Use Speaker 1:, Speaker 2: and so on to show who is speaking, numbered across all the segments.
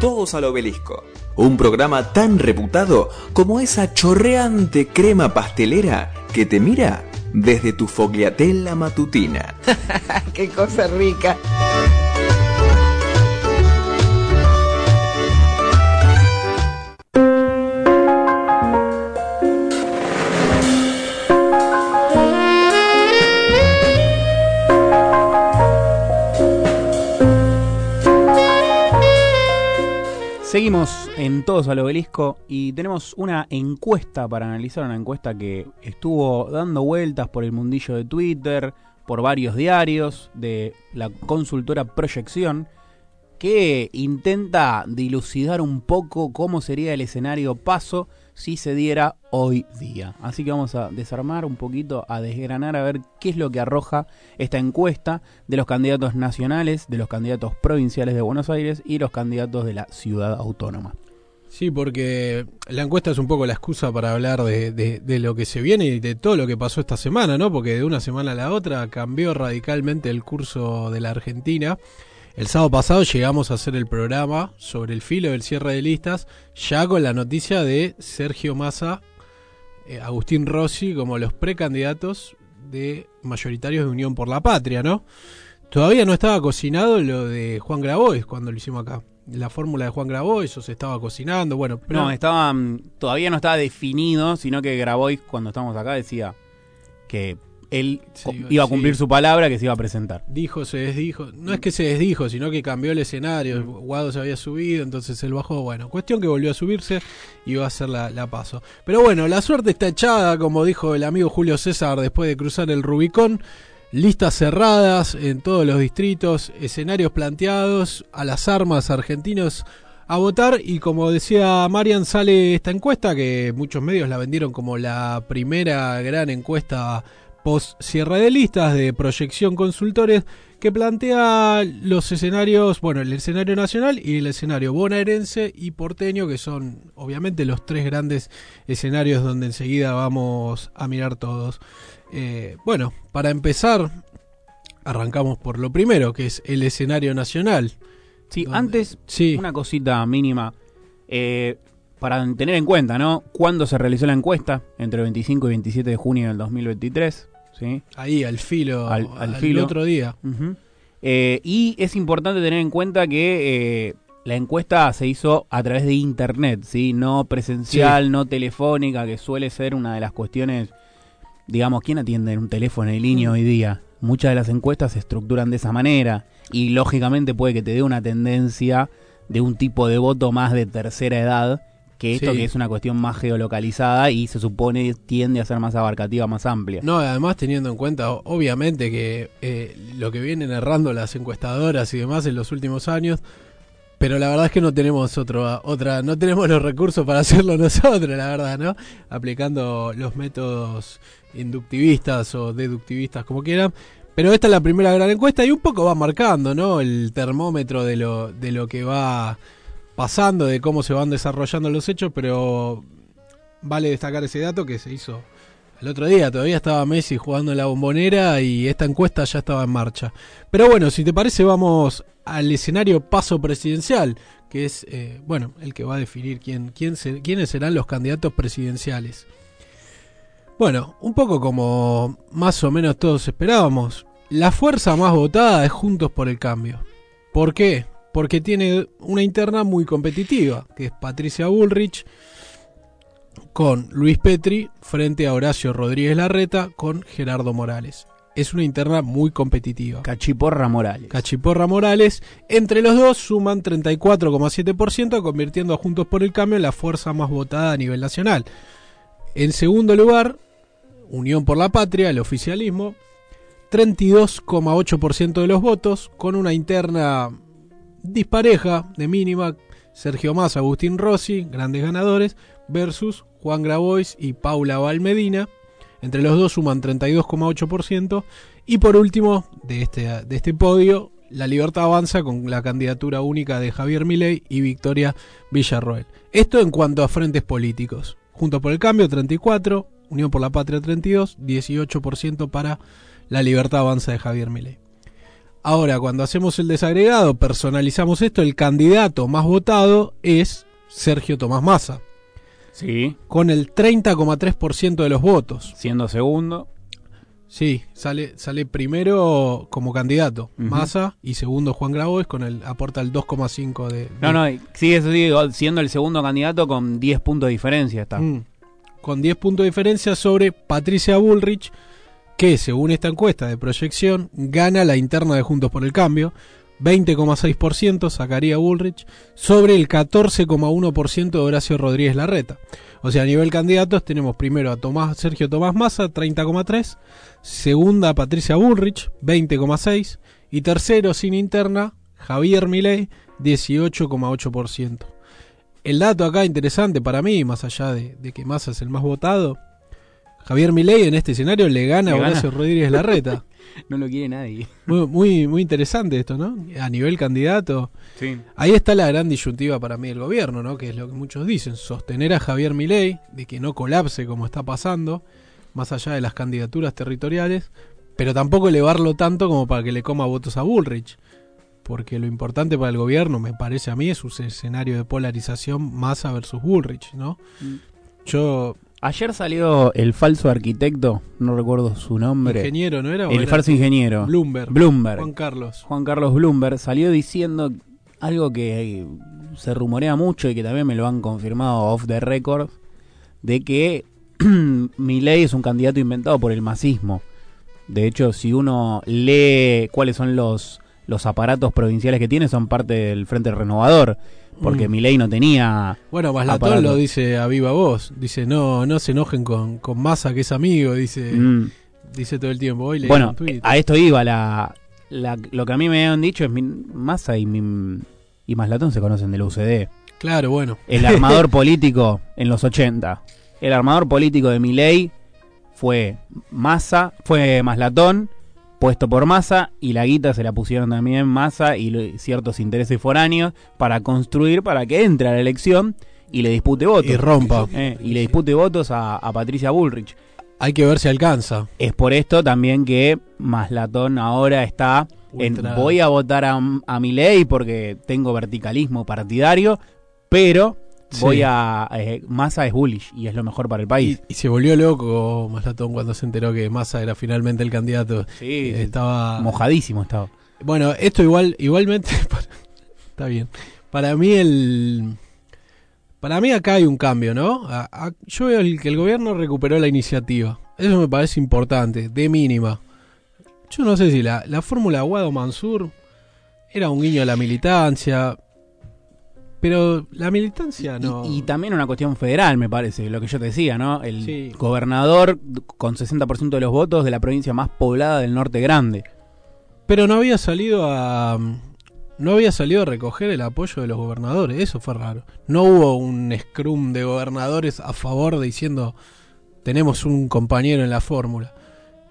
Speaker 1: Todos al Obelisco, un programa tan reputado como esa chorreante crema pastelera que te mira desde tu fogliatella matutina.
Speaker 2: ¡Qué cosa rica!
Speaker 3: Seguimos en Todos al Obelisco y tenemos una encuesta para analizar, una encuesta que estuvo dando vueltas por el mundillo de Twitter, por varios diarios de la consultora Proyección, que intenta dilucidar un poco cómo sería el escenario paso si se diera hoy día. Así que vamos a desarmar un poquito, a desgranar, a ver qué es lo que arroja esta encuesta de los candidatos nacionales, de los candidatos provinciales de Buenos Aires y los candidatos de la ciudad autónoma.
Speaker 4: Sí, porque la encuesta es un poco la excusa para hablar de, de, lo que se viene y de todo lo que pasó esta semana, ¿no? Porque de una semana a la otra cambió radicalmente el curso de la Argentina. El sábado pasado llegamos a hacer el programa sobre el filo del cierre de listas, ya con la noticia de Sergio Massa, eh, Agustín Rossi como los precandidatos de mayoritarios de Unión por la Patria, ¿no? Todavía no estaba cocinado lo de Juan Grabois cuando lo hicimos acá. La fórmula de Juan Grabois, eso se estaba cocinando, bueno.
Speaker 3: Pero... No, estaba, mm, todavía no estaba definido, sino que Grabois cuando estábamos acá decía que él iba a cumplir su palabra que se iba a presentar.
Speaker 4: Dijo, se desdijo. No es que se desdijo, sino que cambió el escenario. Guado se había subido, entonces él bajó. Bueno, cuestión que volvió a subirse y va a hacer la, la, paso. Pero bueno, la suerte está echada, como dijo el amigo Julio César después de cruzar el Rubicón. Listas cerradas en todos los distritos, escenarios planteados, a las armas argentinos a votar y como decía Marian sale esta encuesta que muchos medios la vendieron como la primera gran encuesta post cierre de listas de proyección consultores que plantea los escenarios, bueno, el escenario nacional y el escenario bonaerense y porteño, que son obviamente los tres grandes escenarios donde enseguida vamos a mirar todos. Eh, bueno, para empezar, arrancamos por lo primero, que es el escenario nacional.
Speaker 3: Sí, antes, sí. una cosita mínima. Eh, para tener en cuenta, ¿no? ¿Cuándo se realizó la encuesta? Entre el 25 y 27 de junio del 2023. ¿Sí?
Speaker 4: Ahí, al filo, al, al, otro día.
Speaker 3: Eh, y es importante tener en cuenta que eh, la encuesta se hizo a través de internet, ¿sí? No presencial, no telefónica, que suele ser una de las cuestiones, digamos, ¿quién atiende en un teléfono en línea mm. hoy día? Muchas de las encuestas se estructuran de esa manera y lógicamente puede que te dé una tendencia de un tipo de voto más de tercera edad que esto que es una cuestión más geolocalizada y se supone tiende a ser más abarcativa, más amplia.
Speaker 4: No, además teniendo en cuenta, obviamente, que eh, lo que vienen errando las encuestadoras y demás en los últimos años, pero la verdad es que no tenemos otro, otra, no tenemos los recursos para hacerlo nosotros, la verdad, ¿no? Aplicando los métodos inductivistas o deductivistas, como quieran. Pero esta es la primera gran encuesta y un poco va marcando, ¿no? El termómetro de lo, de lo que va pasando de cómo se van desarrollando los hechos, pero vale destacar ese dato que se hizo el otro día. Todavía estaba Messi jugando en la bombonera y esta encuesta ya estaba en marcha. Pero bueno, si te parece, vamos al escenario paso presidencial, que es, eh, bueno, el que va a definir quién, quién quiénes serán los candidatos presidenciales. Bueno, un poco como más o menos todos esperábamos, la fuerza más votada es Juntos por el Cambio. ¿Por qué? Porque tiene una interna muy competitiva, que es Patricia Bullrich con Luis Petri frente a Horacio Rodríguez Larreta con Gerardo Morales. Es una interna muy competitiva.
Speaker 3: Cachiporra Morales.
Speaker 4: Cachiporra Morales. Entre los dos suman 34,7%, convirtiendo a Juntos por el Cambio en la fuerza más votada a nivel nacional. En segundo lugar, Unión por la Patria, el oficialismo, 32,8% de los votos, con una interna dispareja de mínima, Sergio Massa, Agustín Rossi, grandes ganadores, versus Juan Grabois y Paula Valmedina. Entre los dos suman 32,8%. Y por último, de este, de este podio, la libertad avanza con la candidatura única de Javier Milei y Victoria Villarroel. Esto en cuanto a frentes políticos. Junto por el Cambio, 34, Unión por la Patria, 32, 18% para la libertad avanza de Javier Milei. Ahora, cuando hacemos el desagregado, personalizamos esto, el candidato más votado es Sergio Tomás Massa,
Speaker 3: Sí.
Speaker 4: con el 30,3% de los votos.
Speaker 3: Siendo segundo.
Speaker 4: Sí, sale, sale primero como candidato
Speaker 3: Ujú.
Speaker 4: Massa y segundo Juan Grabois con el aporta el 2,5 de, de-
Speaker 3: No, no, sigue, sigue siendo el segundo candidato con 10 puntos de diferencia. Está.
Speaker 4: Mm. con 10 puntos de diferencia sobre Patricia Bullrich, que según esta encuesta de proyección gana la interna de Juntos por el Cambio, 20,6% sacaría Bullrich sobre el 14,1% de Horacio Rodríguez Larreta. O sea, a nivel candidatos tenemos primero a Tomás Sergio Tomás Massa, 30,3, segunda Patricia Bullrich, 20,6 y tercero sin interna Javier Milei, 18,8%. El dato acá interesante para mí, más allá de, de que Massa es el más votado, Javier Milei en este escenario le gana a
Speaker 3: gana.
Speaker 4: Horacio Rodríguez Larreta.
Speaker 3: No lo quiere nadie.
Speaker 4: Muy, muy, muy interesante esto, ¿no? A nivel candidato.
Speaker 3: Sí.
Speaker 4: Ahí está la gran disyuntiva para mí del gobierno, ¿no? Que es lo que muchos dicen, sostener a Javier Milei, de que no colapse como está pasando, más allá de las candidaturas territoriales, pero tampoco elevarlo tanto como para que le coma votos a Bullrich. Porque lo importante para el gobierno, me parece a mí, es un escenario de polarización Massa versus Bullrich, ¿no?
Speaker 3: Mm.
Speaker 4: Yo,
Speaker 3: Ayer salió el falso arquitecto, no recuerdo su nombre.
Speaker 4: ingeniero, ¿no era? ¿O
Speaker 3: el
Speaker 4: era
Speaker 3: falso ingeniero.
Speaker 4: Bloomberg.
Speaker 3: Bloomberg.
Speaker 4: Juan Carlos.
Speaker 3: Juan Carlos Bloomberg salió diciendo algo que eh, se rumorea mucho y que también me lo han confirmado off the record, de que Milei es un candidato inventado por el masismo. De hecho, si uno lee cuáles son los, los aparatos provinciales que tiene, son parte del Frente Renovador, porque
Speaker 4: Mm.
Speaker 3: Milei no tenía...
Speaker 4: Bueno, Maslatón
Speaker 3: aparato.
Speaker 4: lo dice a viva voz. Dice, no, no se enojen con, con Massa, que es amigo, dice,
Speaker 3: Mm.
Speaker 4: dice todo el tiempo. Hoy
Speaker 3: Bueno, a esto iba la, la- lo que a mí me habían dicho es mi, Massa y mi, y Maslatón se conocen de la UCD.
Speaker 4: Claro, bueno.
Speaker 3: El armador político en los 80. El armador político de Milei fue Massa, fue Maslatón, puesto por Massa, y la guita se la pusieron también Massa y ciertos intereses foráneos para construir, para que entre a la elección y le dispute votos.
Speaker 4: Y rompa.
Speaker 3: Eh, y le dispute votos a, a Patricia Bullrich.
Speaker 4: Hay que ver si alcanza.
Speaker 3: Es por esto también que Maslatón ahora está en voy a votar a, a Milei porque tengo verticalismo partidario, pero
Speaker 4: Sí.
Speaker 3: voy a eh, Massa es bullish y es lo mejor para el país.
Speaker 4: y se volvió loco Maslatón cuando se enteró que Massa era finalmente el candidato.
Speaker 3: sí,
Speaker 4: Eh, estaba
Speaker 3: mojadísimo estaba.
Speaker 4: Bueno, esto igual, igualmente, está bien. Para mí el, para mí acá hay un cambio, ¿no? A- a- yo veo el- que el gobierno recuperó la iniciativa. Eso me parece importante, de mínima. Yo no sé si la, la fórmula Guado Mansur era un guiño a la militancia, pero la militancia no.
Speaker 3: Y, y también una cuestión federal, me parece, lo que yo te decía, ¿no? El
Speaker 4: Sí.
Speaker 3: gobernador con 60% de los votos de la provincia más poblada del norte grande.
Speaker 4: Pero no había salido a. No había salido a recoger el apoyo de los gobernadores, eso fue raro. No hubo un scrum de gobernadores a favor diciendo tenemos un compañero en la fórmula.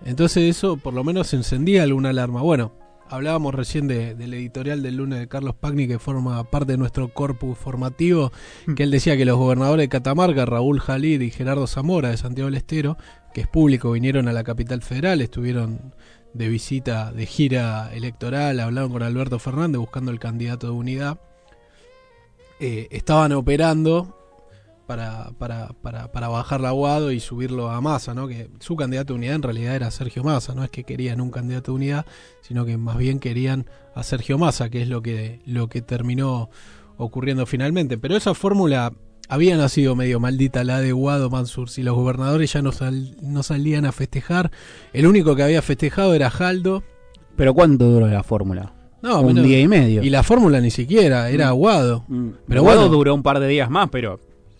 Speaker 4: Entonces eso por lo menos encendía alguna alarma. Bueno, hablábamos recién de- del editorial del lunes de Carlos Pagni que forma parte de nuestro corpus formativo, que él decía que los gobernadores de Catamarca, Raúl Jalid y Gerardo Zamora de Santiago del Estero, que es público, vinieron a la capital federal, estuvieron de visita, de gira electoral, hablaron con Alberto Fernández buscando el candidato de unidad. Eh, estaban operando para, para, para, para bajar la Aguado y subirlo a Massa, ¿no? Que su candidato de unidad en realidad era Sergio Massa, no es que querían un candidato de unidad, sino que más bien querían a Sergio Massa, que es lo que, lo que terminó ocurriendo finalmente. Pero esa fórmula había nacido medio maldita la de Guado Mansur. Si los gobernadores ya no, sal- no salían a festejar, el único que había festejado era Jaldo.
Speaker 3: Pero ¿cuánto duró la fórmula?
Speaker 4: No,
Speaker 3: un día y medio.
Speaker 4: y la fórmula ni siquiera, era Guado.
Speaker 3: Mm.
Speaker 4: Pero
Speaker 3: Guado
Speaker 4: bueno.
Speaker 3: duró un par de días más, pero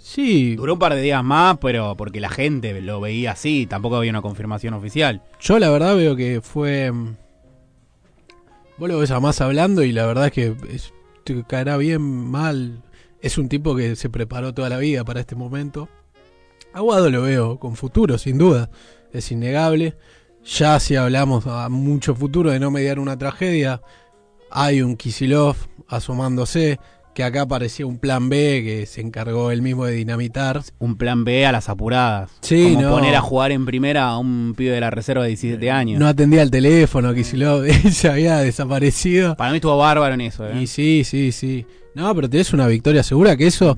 Speaker 4: Sí,
Speaker 3: duró un par de días más, pero porque la gente lo veía así, tampoco había una confirmación oficial.
Speaker 4: yo la verdad veo que fue... mm, Vos lo ves a más hablando y la verdad es que es- te caerá bien, mal. Es un tipo que se preparó toda la vida para este momento. Aguado lo veo con futuro, sin duda. Es innegable. Ya si hablamos a mucho futuro de no mediar una tragedia, hay un Kisilov asomándose que acá parecía un plan B que se encargó él mismo de dinamitar.
Speaker 3: Un plan B a las apuradas.
Speaker 4: Sí,
Speaker 3: Como
Speaker 4: no.
Speaker 3: poner a jugar en primera a un pibe de la reserva de 17 años.
Speaker 4: No atendía el teléfono, que si lo se había desaparecido.
Speaker 3: Para mí estuvo bárbaro en eso. ¿eh?
Speaker 4: Y sí, sí, sí. No, pero tenés una victoria segura, que eso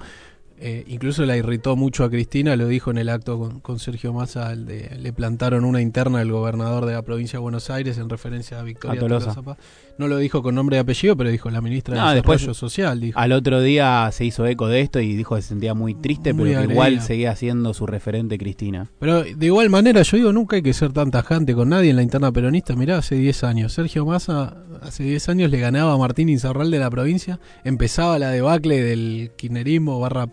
Speaker 4: eh, incluso la irritó mucho a Cristina, lo dijo en el acto con, con Sergio Massa, el de- le plantaron una interna del gobernador de la provincia de Buenos Aires en referencia a Victoria
Speaker 3: A Tolosa.
Speaker 4: No lo dijo con nombre y apellido, pero dijo la ministra
Speaker 3: No,
Speaker 4: de
Speaker 3: después-
Speaker 4: Desarrollo Social, dijo.
Speaker 3: Al otro día se hizo eco de esto y dijo que se sentía muy triste,
Speaker 4: Muy
Speaker 3: pero que igual seguía siendo su referente Cristina.
Speaker 4: Pero de igual manera, yo digo, nunca hay que ser tan tajante con nadie en la interna peronista. Mirá, hace 10 años, Sergio Massa hace 10 años le ganaba a Martín Insaurral de la provincia, empezaba la debacle del kirchnerismo barra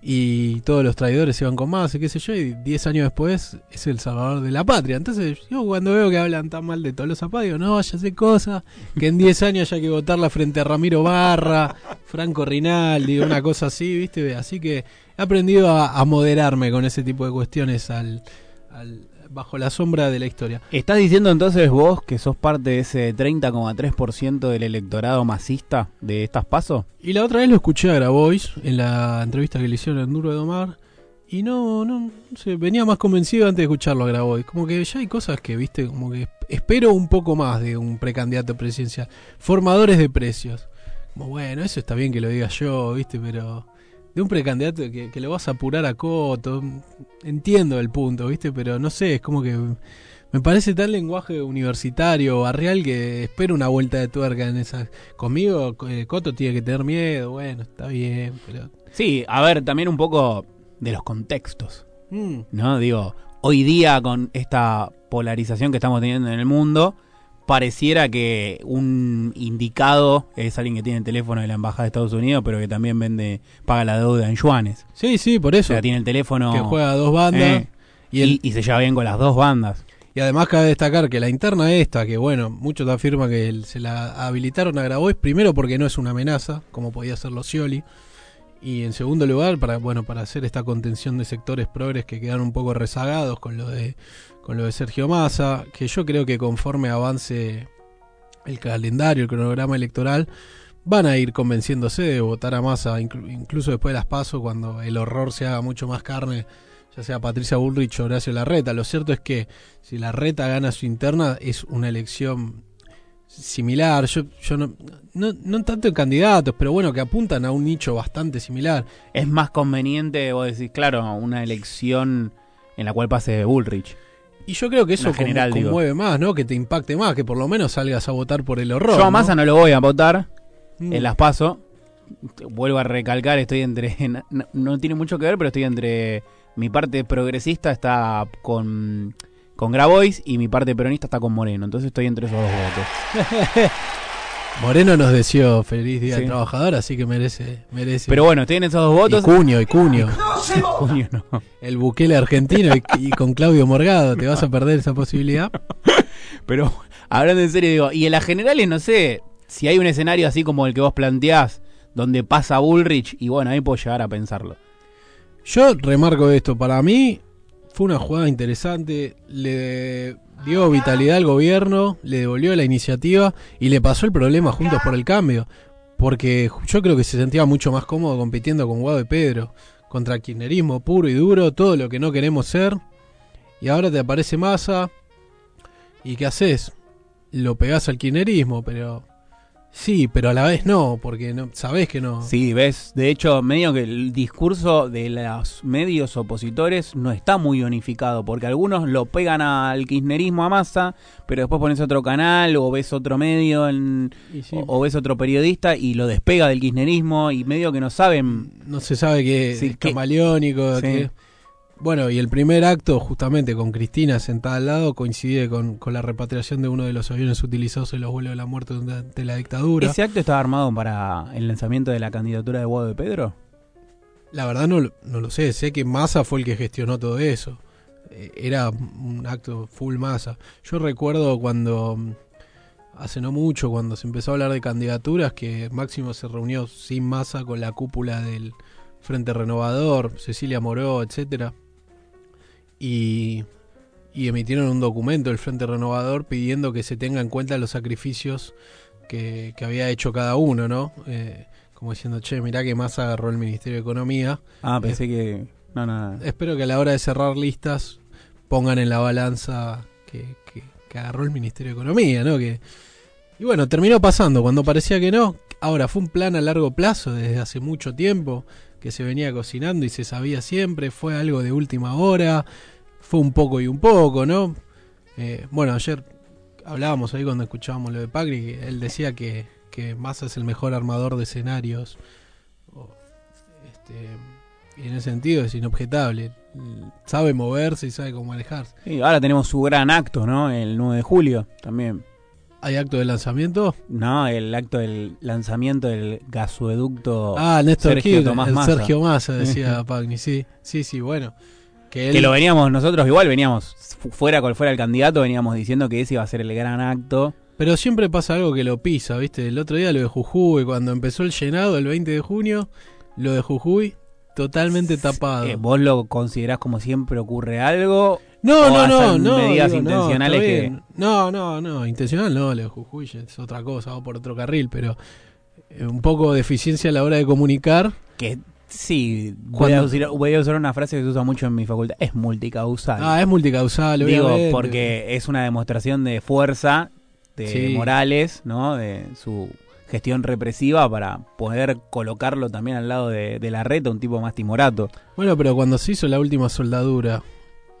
Speaker 4: y todos los traidores iban con Massa, y qué sé yo, y 10 años después es el salvador de la patria. Entonces yo cuando veo que hablan tan mal de Tolosa Paz, digo, no, ya sé cosas, que en 10 años haya que votarla frente a Ramiro Barra, Franco Rinaldi, una cosa así, ¿viste? Así que he aprendido a, moderarme con ese tipo de cuestiones al- bajo la sombra de la historia.
Speaker 3: ¿Estás diciendo entonces vos que sos parte de ese 30,3% del electorado masista de estas pasos?
Speaker 4: Y la otra vez lo escuché a Grabois en la entrevista que le hicieron en Duro de Domar. Y no, no, no sé, venía más convencido antes de escucharlo a Grabois. Como que ya hay cosas que, viste, como que espero un poco más de un precandidato presidencial. Formadores de precios. Como bueno, eso está bien que lo diga yo, viste, pero de un precandidato que, que lo vas a apurar a Coto. Entiendo el punto, viste, pero no sé, es como que me parece tal lenguaje universitario, barrial, que espero una vuelta de tuerca en esa. Conmigo, eh, Coto tiene que tener miedo, bueno, está bien, pero.
Speaker 3: Sí, a ver, también un poco de los contextos,
Speaker 4: Mm,
Speaker 3: ¿no? Digo, hoy día con esta polarización que estamos teniendo en el mundo, pareciera que un indicado es alguien que tiene el teléfono de la embajada de Estados Unidos, pero que también vende, paga la deuda en yuanes.
Speaker 4: Sí, sí, por
Speaker 3: O
Speaker 4: eso.
Speaker 3: sea, tiene el teléfono
Speaker 4: que juega a dos bandas.
Speaker 3: Eh,
Speaker 4: y, el-
Speaker 3: y, y se lleva bien con las dos bandas.
Speaker 4: y además cabe destacar que la interna esta, que bueno, muchos afirman que el- se la habilitaron a Grabois, primero porque no es una amenaza, como podía hacerlo Scioli. Y en segundo lugar, para bueno, para hacer esta contención de sectores progres que quedaron un poco rezagados con lo de con lo de Sergio Massa, que yo creo que conforme avance el calendario, el cronograma electoral, van a ir convenciéndose de votar a Massa, inclu- incluso después de las pasos, cuando el horror se haga mucho más carne, ya sea Patricia Bullrich o Horacio Larreta. Lo cierto es que si Larreta gana su interna, es una elección similar. Yo, yo no, no, no tanto en candidatos, pero bueno, que apuntan a un nicho bastante similar.
Speaker 3: Es más conveniente, vos decís, claro, una elección en la cual pase Bullrich.
Speaker 4: Y yo creo que eso
Speaker 3: general, digo.
Speaker 4: conmueve más, ¿no? Que te impacte más, que por lo menos salgas a votar por el horror.
Speaker 3: Yo a Massa no lo voy a votar,
Speaker 4: Mm.
Speaker 3: en las paso. Vuelvo a recalcar, estoy entre. No, no tiene mucho que ver, pero estoy entre. Mi parte progresista está con, con Grabois y mi parte peronista está con Moreno. Entonces estoy entre esos dos votos.
Speaker 4: Moreno nos deseó feliz día
Speaker 3: Sí.
Speaker 4: del trabajador, así que merece, merece.
Speaker 3: Pero bueno, estoy en esos dos
Speaker 4: y
Speaker 3: votos.
Speaker 4: Cuño, y Cuño.
Speaker 3: Coño, no.
Speaker 4: el Bukele argentino y, y con Claudio Morgado, te vas a perder esa posibilidad.
Speaker 3: Pero hablando en serio, digo, y en las generales, no sé, si hay un escenario así como el que vos planteás, donde pasa Bullrich, y bueno, ahí puedo llegar a pensarlo.
Speaker 4: Yo remarco esto, para mí fue una jugada interesante, le dio vitalidad al gobierno, le devolvió la iniciativa y le pasó el problema Juntos por el Cambio, porque yo creo que se sentía mucho más cómodo compitiendo con Guado de Pedro, contra kirchnerismo puro y duro, todo lo que no queremos ser, y ahora te aparece Massa, ¿y qué haces? Lo pegás al kirchnerismo, pero... Sí, pero a la vez no, porque no, sabés que no.
Speaker 3: Sí, ves, de hecho, medio que el discurso de los medios opositores no está muy unificado, porque algunos lo pegan al kirchnerismo a masa, pero después pones otro canal o ves otro medio en-
Speaker 4: sí.
Speaker 3: o, o ves otro periodista y lo despega del kirchnerismo y medio que no saben.
Speaker 4: no se sabe que
Speaker 3: Sí,
Speaker 4: es camaleónico.
Speaker 3: Sí.
Speaker 4: que- Bueno, y el primer acto, justamente con Cristina sentada al lado, coincide con, con la repatriación de uno de los aviones utilizados en los vuelos de la muerte durante la dictadura.
Speaker 3: ¿Ese acto estaba armado para el lanzamiento de la candidatura de Guado de Pedro?
Speaker 4: La verdad no, lo- no lo sé, sé que Massa fue el que gestionó todo eso. Eh, Era un acto full Massa. Yo recuerdo cuando, hace no mucho, cuando se empezó a hablar de candidaturas, que Máximo se reunió sin Massa con la cúpula del Frente Renovador, Cecilia Moró, etcétera y, y emitieron un documento del Frente Renovador pidiendo que se tenga en cuenta los sacrificios que, que había hecho cada uno, ¿no? Eh, como diciendo, che, mirá que más agarró el Ministerio de Economía.
Speaker 3: Ah, pensé que. No, no, no.
Speaker 4: Espero que a la hora de cerrar listas pongan en la balanza que, que- que agarró el Ministerio de Economía, ¿no? Que, y bueno, terminó pasando cuando parecía que no. Ahora, fue un plan a largo plazo desde hace mucho tiempo que se venía cocinando y se sabía siempre. Fue algo de última hora. Fue un poco y un poco, ¿no? Eh, bueno, ayer hablábamos ahí cuando escuchábamos lo de Pagri, él decía que, que Massa es el mejor armador de escenarios. Este, y en ese sentido es inobjetable. Sabe moverse y sabe cómo manejarse.
Speaker 3: Sí, ahora tenemos su gran acto, ¿no? El 9 de julio también.
Speaker 4: ¿Hay acto de lanzamiento?
Speaker 3: No, el acto del lanzamiento del gasoducto.
Speaker 4: Ah, Néstor
Speaker 3: Sergio
Speaker 4: Kirchner,
Speaker 3: Tomás
Speaker 4: el
Speaker 3: Massa.
Speaker 4: Sergio Massa, decía Pagni. Sí, sí, sí, bueno. Que, él,
Speaker 3: Que lo veníamos nosotros, igual veníamos, fu- fuera cual fuera el candidato, veníamos diciendo que ese iba a ser el gran acto.
Speaker 4: Pero siempre pasa algo que lo pisa, ¿viste? El otro día lo de Jujuy, cuando empezó el llenado el 20 de junio, lo de Jujuy totalmente tapado.
Speaker 3: Eh, ¿Vos lo considerás como siempre ocurre algo?
Speaker 4: No, no, no, no.
Speaker 3: medidas
Speaker 4: digo, no,
Speaker 3: intencionales
Speaker 4: está
Speaker 3: que-.
Speaker 4: No, no, no. Intencional no, lo de Jujuy es otra cosa, va por otro carril, pero eh, un poco de eficiencia a la hora de comunicar.
Speaker 3: Que sí, voy a,
Speaker 4: Cuando-
Speaker 3: usar, voy a usar una frase que se usa mucho en mi facultad. Es multicausal.
Speaker 4: Ah, es multicausal,
Speaker 3: Digo,
Speaker 4: obviamente.
Speaker 3: porque es una demostración de fuerza de
Speaker 4: Sí.
Speaker 3: Morales, ¿no? De su gestión represiva para poder colocarlo también al lado de, de la reta, un tipo más timorato.
Speaker 4: Bueno, pero cuando se hizo la última soldadura,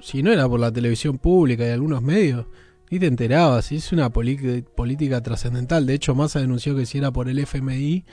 Speaker 4: si no era por la televisión pública y algunos medios, ni te enterabas. y Es una política trascendental. De hecho, Massa denunció que si era por el FMI,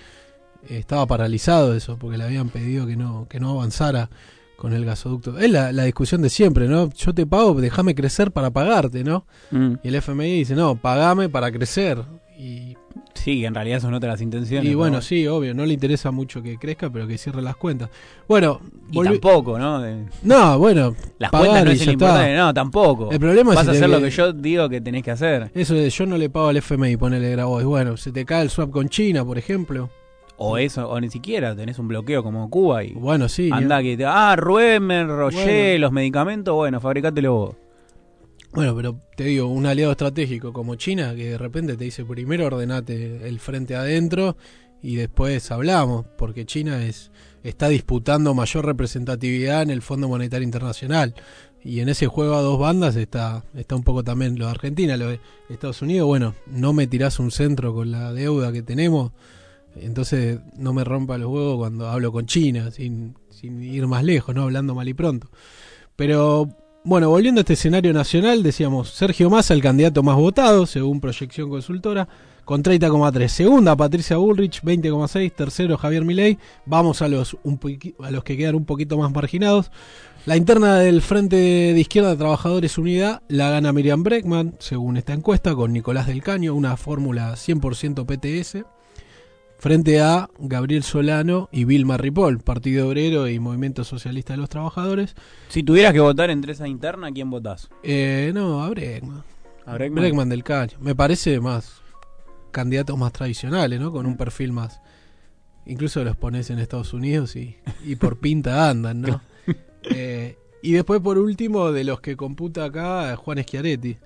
Speaker 4: estaba paralizado eso, porque le habían pedido que no, que no avanzara con el gasoducto. Es la, la discusión de siempre, ¿no? Yo te pago, déjame crecer para pagarte, ¿no?
Speaker 3: Mm.
Speaker 4: Y el FMI dice, no, pagame para crecer. Y,
Speaker 3: Sí, en realidad son otras intenciones.
Speaker 4: y
Speaker 3: ¿no?
Speaker 4: bueno, sí, obvio, no le interesa mucho que crezca, pero que cierre las cuentas. Bueno,
Speaker 3: Y tampoco, ¿no? De-
Speaker 4: No, bueno,
Speaker 3: las cuentas no
Speaker 4: y
Speaker 3: es el
Speaker 4: ya está.
Speaker 3: importante, no, tampoco.
Speaker 4: El problema es
Speaker 3: Vas
Speaker 4: si
Speaker 3: a
Speaker 4: te
Speaker 3: hacer lo que yo digo que tenés que hacer.
Speaker 4: Eso yo no le pago al FMI, ponele Grabois. Bueno, se te cae el swap con China, por ejemplo.
Speaker 3: O eso, o ni siquiera tenés un bloqueo como Cuba y
Speaker 4: Bueno, sí.
Speaker 3: anda que te, ah, enrollé
Speaker 4: Bueno.
Speaker 3: los medicamentos, bueno, fabricátelo vos.
Speaker 4: Bueno, pero te digo, un aliado estratégico como China, que de repente te dice primero ordenate el frente adentro y después hablamos, porque China es está disputando mayor representatividad en el Fondo Monetario Internacional. Y en ese juego a dos bandas está, está un poco también lo de Argentina, lo de Estados Unidos. Bueno, no me tirás un centro con la deuda que tenemos, entonces no me rompa los huevos cuando hablo con China, sin, sin ir más lejos, no hablando mal y pronto. Pero bueno, volviendo a este escenario nacional, decíamos Sergio Massa, el candidato más votado, según proyección consultora, con 30,3. Segunda, Patricia Bullrich, 20,6. Tercero, Javier Milei. Vamos a los, a los que quedan un poquito más marginados. La interna del Frente de Izquierda de Trabajadores Unidad la gana Miriam Breckman, según esta encuesta, con Nicolás del Caño, una fórmula 100% PTS, frente a Gabriel Solano y Vilma Ripoll, Partido Obrero y Movimiento Socialista de los Trabajadores.
Speaker 3: Si tuvieras que votar entre esa interna, ¿quién votás?
Speaker 4: Eh, no, a Breckman.
Speaker 3: ¿A
Speaker 4: del Caño. Me parece más candidatos más tradicionales, ¿no? Con un perfil más. Incluso los pones en Estados Unidos y, y por pinta andan, ¿no? Eh, y después, por último, de los que computa acá, Juan Schiaretti.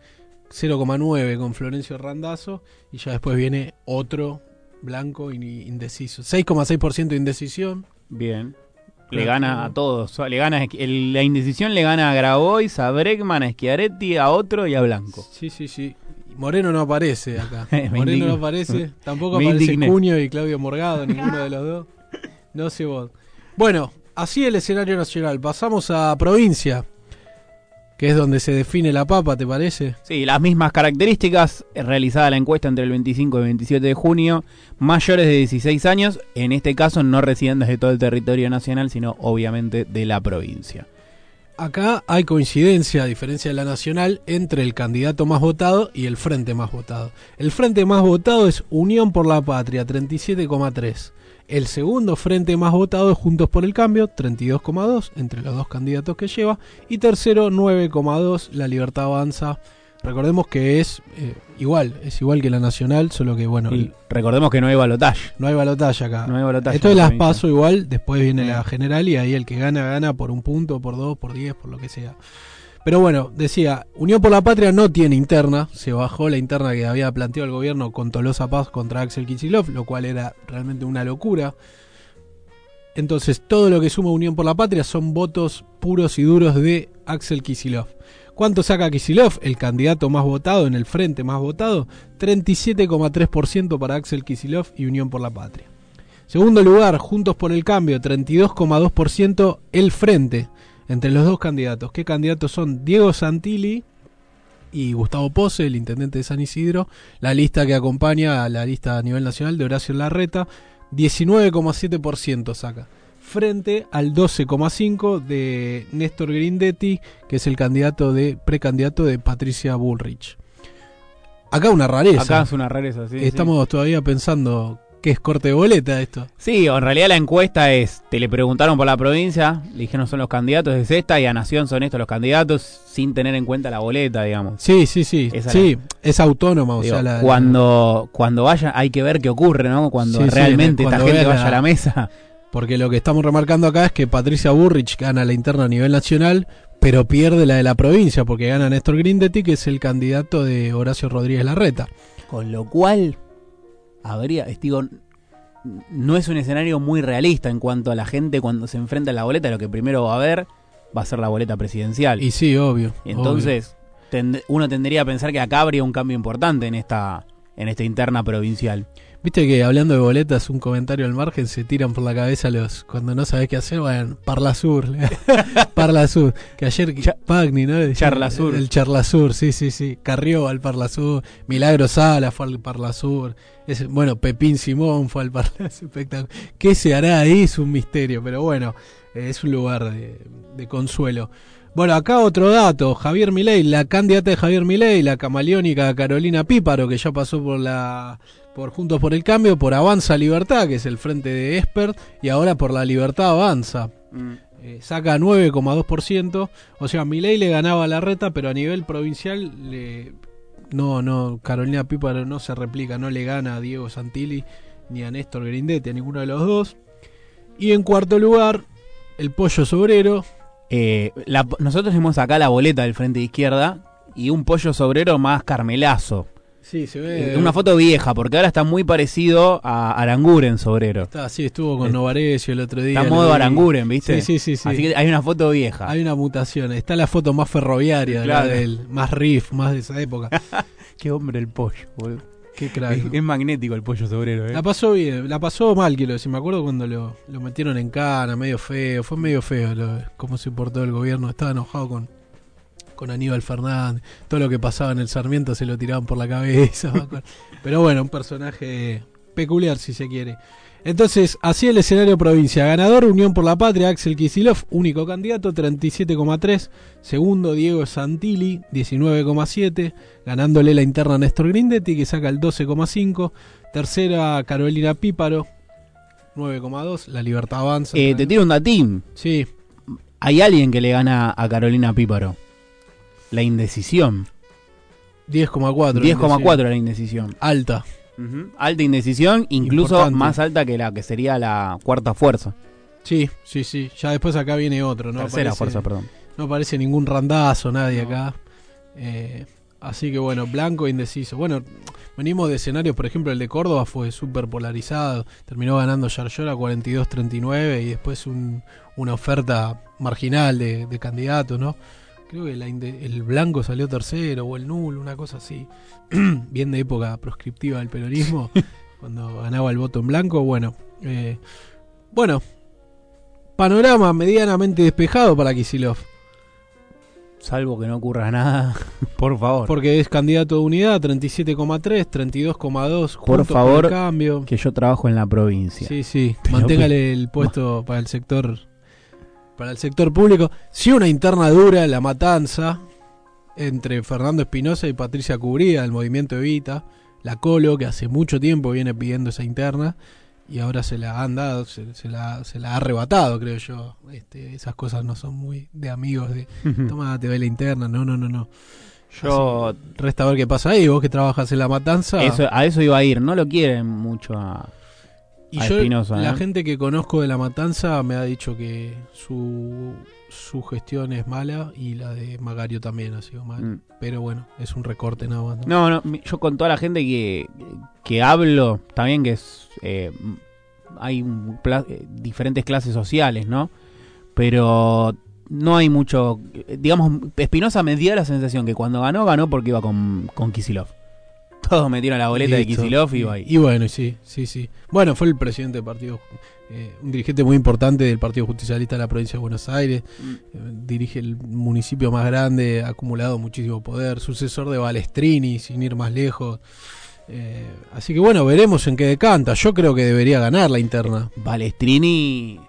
Speaker 4: 0,9 con Florencio Randazzo. Y ya después viene otro blanco y indeciso. 6,6% de indecisión.
Speaker 3: Bien. Le gana a todos. Le gana, el- la indecisión le gana a Grabois, a Breckman, a Schiaretti, a otro y a Blanco.
Speaker 4: Sí, sí, sí. Moreno no aparece acá. Moreno no aparece. Tampoco aparece. Cuño y Claudio Morgado, ninguno de los dos. No sé vos. Bueno, así el escenario nacional. Pasamos a provincia, que es donde se define la papa, ¿te parece?
Speaker 3: Sí, las mismas características. eh, Realizada la encuesta entre el 25 y el 27 de junio. Mayores de 16 años, en este caso no residentes de todo el territorio nacional, sino obviamente de la provincia.
Speaker 4: Acá hay coincidencia, a diferencia de la nacional, entre el candidato más votado y el frente más votado. El frente más votado es Unión por la Patria, 37,3. El segundo frente más votado es Juntos por el Cambio, 32,2 entre los dos candidatos que lleva. Y tercero, 9,2, La Libertad Avanza. Recordemos que es eh, igual, es igual que la nacional, solo que bueno,
Speaker 3: Y recordemos que no hay balotaje.
Speaker 4: no hay balotaje acá.
Speaker 3: No hay balotaje
Speaker 4: Esto de
Speaker 3: la
Speaker 4: las paso igual, después viene
Speaker 3: Sí.
Speaker 4: la general y ahí el que gana, gana por un punto, por dos, por diez, por lo que sea. Pero bueno, decía, Unión por la Patria no tiene interna, se bajó la interna que había planteado el gobierno con Tolosa Paz contra Axel Kicillof, lo cual era realmente una locura. Entonces, todo lo que suma Unión por la Patria son votos puros y duros de Axel Kicillof. ¿Cuánto saca Kisilov, el candidato más votado en el frente más votado? 37,3% para Axel Kisilov y Unión por la Patria. Segundo lugar, Juntos por el Cambio, 32,2% el frente entre los dos candidatos. ¿Qué candidatos son? Diego Santilli y Gustavo Pose, el intendente de San Isidro. La lista que acompaña a la lista a nivel nacional de Horacio Larreta, 19,7% saca frente al 12,5 de Néstor Grindetti, que es el candidato de precandidato de Patricia Bullrich. Acá una rareza.
Speaker 3: Acá es una rareza, sí.
Speaker 4: Estamos todavía pensando qué es corte de boleta esto.
Speaker 3: Sí, en realidad la encuesta es, te le preguntaron por la provincia, le dijeron son los candidatos, es esta, y a Nación son estos los candidatos, sin tener en cuenta la boleta, digamos.
Speaker 4: Sí, sí, sí. sí, es autónoma, o sea,
Speaker 3: la, cuando, cuando vaya, hay que ver qué ocurre, ¿no? Cuando realmente esta gente vaya a la mesa
Speaker 4: porque lo que estamos remarcando acá es que Patricia Burrich gana la interna a nivel nacional, pero pierde la de la provincia, porque gana Néstor Grindetti, que es el candidato de Horacio Rodríguez Larreta.
Speaker 3: Con lo cual, habría, digo, no es un escenario muy realista en cuanto a la gente cuando se enfrenta a la boleta, lo que primero va a ver va a ser la boleta presidencial.
Speaker 4: Y sí, obvio.
Speaker 3: Entonces, uno tendría a pensar que acá habría un cambio importante en esta, en esta interna provincial.
Speaker 4: Viste que hablando de boletas, un comentario al margen, se tiran por la cabeza los. Cuando no sabes qué hacer, bueno, Parla Sur. Parla Sur. Que ayer. Pagni, ¿no?
Speaker 3: Charla Sur.
Speaker 4: El Charla Sur, sí, sí, sí. Carrió al Parla Sur. Milagro Sala fue al Parla Sur. bueno, Pepín Simón fue al Parla Sur. ¿Qué se hará ahí? Es un misterio, pero bueno, es un lugar de, consuelo. Bueno, acá otro dato, Javier Milei, la candidata de Javier Milei, la camaleónica Carolina Píparo, que ya pasó por la por Juntos por el Cambio, por Avanza Libertad, que es el frente de Expert, y ahora por la Libertad Avanza. Mm. Eh, saca 9,2%. O sea, Milei le ganaba la reta, pero a nivel provincial le, no, no, Carolina Píparo no se replica, no le gana a Diego Santilli ni a Néstor Grindetti, a ninguno de los dos. Y en cuarto lugar, el pollo sobrero.
Speaker 3: Eh, nosotros tenemos acá la boleta del frente de izquierda y un pollo sobrero más carmelazo.
Speaker 4: Sí, se ve.
Speaker 3: Una foto vieja, porque ahora está muy parecido a Aranguren Sobrero.
Speaker 4: Está, sí, estuvo con Novarecio el otro día.
Speaker 3: Está modo Aranguren, ¿viste?
Speaker 4: Sí, sí, sí,
Speaker 3: Así que hay una foto vieja.
Speaker 4: Hay una mutación. Está la foto más ferroviaria, del, más riff, más de esa época.
Speaker 3: Qué hombre el pollo, boludo.
Speaker 4: Qué crack.
Speaker 3: Es, magnético el pollo sobrero, ¿eh?
Speaker 4: La pasó bien, la pasó mal, quiero decir. Me acuerdo cuando lo, lo metieron en cana, medio feo. Fue medio feo lo, cómo se portó el gobierno. Estaba enojado con, con Aníbal Fernández, todo lo que pasaba en el Sarmiento se lo tiraban por la cabeza. Pero bueno, un personaje peculiar si se quiere. Entonces, así el escenario provincia. Ganador, Unión por la Patria, Axel Kisilov, único candidato, 37,3. Segundo, Diego Santilli, 19,7. Ganándole la interna a Néstor Grindetti, que saca el 12,5. Tercera, Carolina Píparo, 9,2. La Libertad avanza.
Speaker 3: Eh, te tiro un datín.
Speaker 4: Sí.
Speaker 3: Hay alguien que le gana a Carolina Píparo la indecisión.
Speaker 4: 10,4.
Speaker 3: 10,4 la indecisión.
Speaker 4: Alta.
Speaker 3: Alta indecisión, incluso más alta que la que sería la cuarta fuerza.
Speaker 4: Sí, sí, sí. Ya después acá viene otro, ¿no?
Speaker 3: Tercera fuerza, perdón.
Speaker 4: No aparece ningún randazo, nadie acá. Eh, así que bueno, blanco e indeciso. Bueno, venimos de escenarios, por ejemplo, el de Córdoba fue súper polarizado. Terminó ganando Yarlora 42-39 y después una oferta marginal de, de candidatos, ¿no? Creo que el blanco salió tercero o el nulo, una cosa así, bien de época proscriptiva del peronismo, cuando ganaba el voto en blanco. Bueno, eh, bueno, panorama medianamente despejado para Kisilov.
Speaker 3: Salvo que no ocurra nada, por favor.
Speaker 4: Porque es candidato de unidad, 37,3, 32,2.
Speaker 3: Por favor, cambio. que yo trabajo en la provincia.
Speaker 4: Sí, sí, manténgale el puesto para el sector para el sector público. Sí una interna dura, la matanza entre Fernando Espinosa y Patricia Cubría del movimiento Evita, la Colo, que hace mucho tiempo viene pidiendo esa interna y ahora se la han dado, se, la, se la, ha arrebatado, creo yo. Este, esas cosas no son muy de amigos de, toma, te ve la interna, no, no, no, no.
Speaker 3: Yo
Speaker 4: resta ver qué pasa ahí, vos que trabajas en la matanza.
Speaker 3: Eso, a eso iba a ir, no lo quieren mucho a,
Speaker 4: Y
Speaker 3: a
Speaker 4: yo,
Speaker 3: Espinosa,
Speaker 4: la
Speaker 3: ¿eh?
Speaker 4: gente que conozco de La Matanza me ha dicho que su, su gestión es mala y la de Magario también ha sido mala.
Speaker 3: Mm.
Speaker 4: Pero bueno, es un recorte nada más. ¿no?
Speaker 3: No, yo con toda la gente que, que hablo, también que es, eh, hay un eh, diferentes clases sociales, ¿no? Pero no hay mucho, digamos, Espinosa me dio la sensación que cuando ganó, ganó porque iba con, con Kisilov. Todos metieron la boleta de. Kisilov y ahí.
Speaker 4: Y bueno, sí, sí, sí. Bueno, fue el presidente del partido, eh, un dirigente muy importante del Partido Justicialista de la provincia de Buenos Aires.
Speaker 3: Mm.
Speaker 4: Eh, dirige el municipio más grande, ha acumulado muchísimo poder. Sucesor de Balestrini, sin ir más lejos. Eh, así que bueno, veremos en qué decanta. Yo creo que debería ganar la interna.
Speaker 3: Balestrini,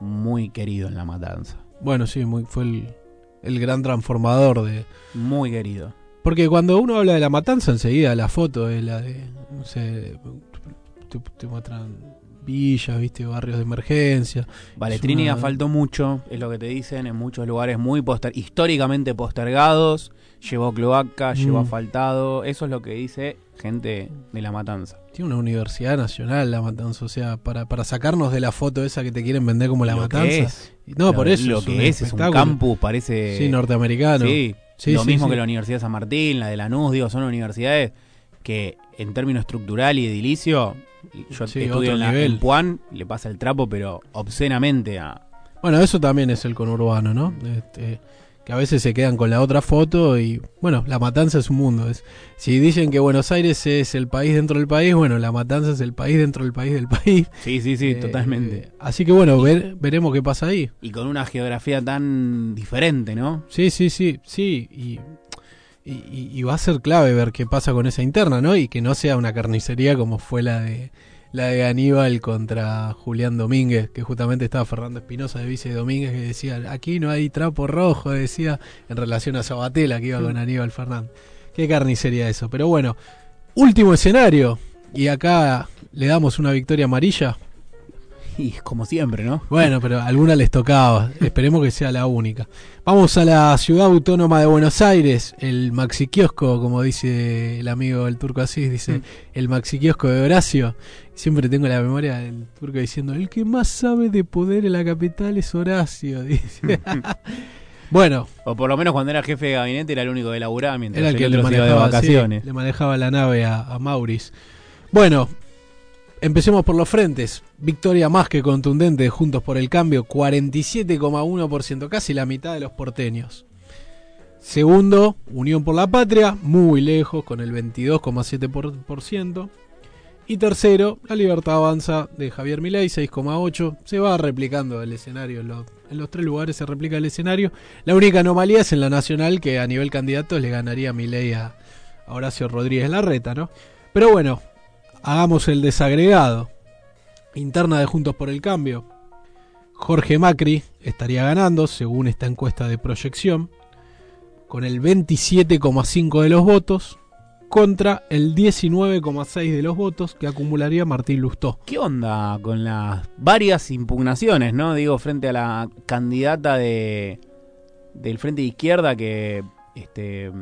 Speaker 3: muy querido en la matanza.
Speaker 4: Bueno, sí, muy, fue el, el gran transformador de.
Speaker 3: Muy querido.
Speaker 4: Porque cuando uno habla de la matanza, enseguida la foto es la de. No sé. Te, te muestran villas, viste, barrios de emergencia.
Speaker 3: Balestrini
Speaker 4: Es una-
Speaker 3: faltó mucho, es lo que te dicen, en muchos lugares muy poster históricamente postergados. Llevó cloaca, llevó
Speaker 4: Mm.
Speaker 3: asfaltado. Eso es lo que dice gente de la matanza.
Speaker 4: Tiene una universidad nacional la matanza. O sea, para, para sacarnos de la foto esa que te quieren vender como la
Speaker 3: Lo
Speaker 4: matanza.
Speaker 3: que es.
Speaker 4: No,
Speaker 3: Lo-
Speaker 4: por eso.
Speaker 3: Lo
Speaker 4: es
Speaker 3: que
Speaker 4: un
Speaker 3: es, es un campus, parece.
Speaker 4: Sí, norteamericano.
Speaker 3: Sí,
Speaker 4: Sí,
Speaker 3: lo
Speaker 4: sí,
Speaker 3: mismo
Speaker 4: sí.
Speaker 3: que la Universidad de San Martín, la de Lanús, digo, son universidades que en términos estructural y edilicio, yo estudio en, la, en Puan, le pasa el trapo, pero obscenamente a...
Speaker 4: Bueno, eso también es el conurbano, ¿no? Este, que a veces se quedan con la otra foto y, bueno, la matanza es un mundo. Es, si dicen que Buenos Aires es el país dentro del país, bueno, la matanza es el país dentro del país del país.
Speaker 3: Sí, sí, sí,
Speaker 4: Eh,
Speaker 3: totalmente.
Speaker 4: Así que bueno, ver- veremos qué pasa ahí.
Speaker 3: Y con una geografía tan diferente, ¿no?
Speaker 4: Sí, sí, sí, sí. Y, y, y- y va a ser clave ver qué pasa con esa interna, ¿no? Y que no sea una carnicería como fue la de la de Aníbal contra Julián Domínguez, que justamente estaba Fernando Espinosa de vice de Domínguez, que decía, aquí no hay trapo rojo, decía, en relación a Sabatella, que iba con Aníbal Fernández. Qué carnicería eso. Pero bueno, último escenario. Y acá le damos una victoria amarilla.
Speaker 3: Y como siempre, ¿no?
Speaker 4: Bueno, pero a alguna les tocaba. Esperemos que sea la única. Vamos a la ciudad autónoma de Buenos Aires, el maxi kiosco, como dice el amigo del turco Asís, dice
Speaker 3: Mm.
Speaker 4: el maxi kiosco de Horacio. Siempre tengo la memoria del turco diciendo, el que más sabe de poder en la capital es Horacio. Dice. bueno,
Speaker 3: O por lo menos cuando era jefe de gabinete era el único que laburaba mientras
Speaker 4: era el que le
Speaker 3: otro se iba de
Speaker 4: manejaba, sí,
Speaker 3: vacaciones.
Speaker 4: le manejaba la nave a, a Maurice. Bueno, empecemos por los frentes. Victoria más que contundente de Juntos por el Cambio, 47,1%, casi la mitad de los porteños. Segundo, Unión por la Patria, muy lejos, con el 22,7%. Y tercero, La Libertad Avanza de Javier Milei, 6,8%. Se va replicando el escenario, en los, tres lugares se replica el escenario. La única anomalía es en la nacional, que a nivel candidatos le ganaría Milei a Horacio Rodríguez Larreta, ¿no? Pero bueno, hagamos el desagregado. Interna de Juntos por el Cambio. Jorge Macri estaría ganando, según esta encuesta de proyección, con el 27,5 de los votos contra el 19,6 de los votos que acumularía Martín Lustó.
Speaker 3: ¿Qué onda con las varias impugnaciones, no? Digo, frente a la candidata de del Frente de Izquierda que este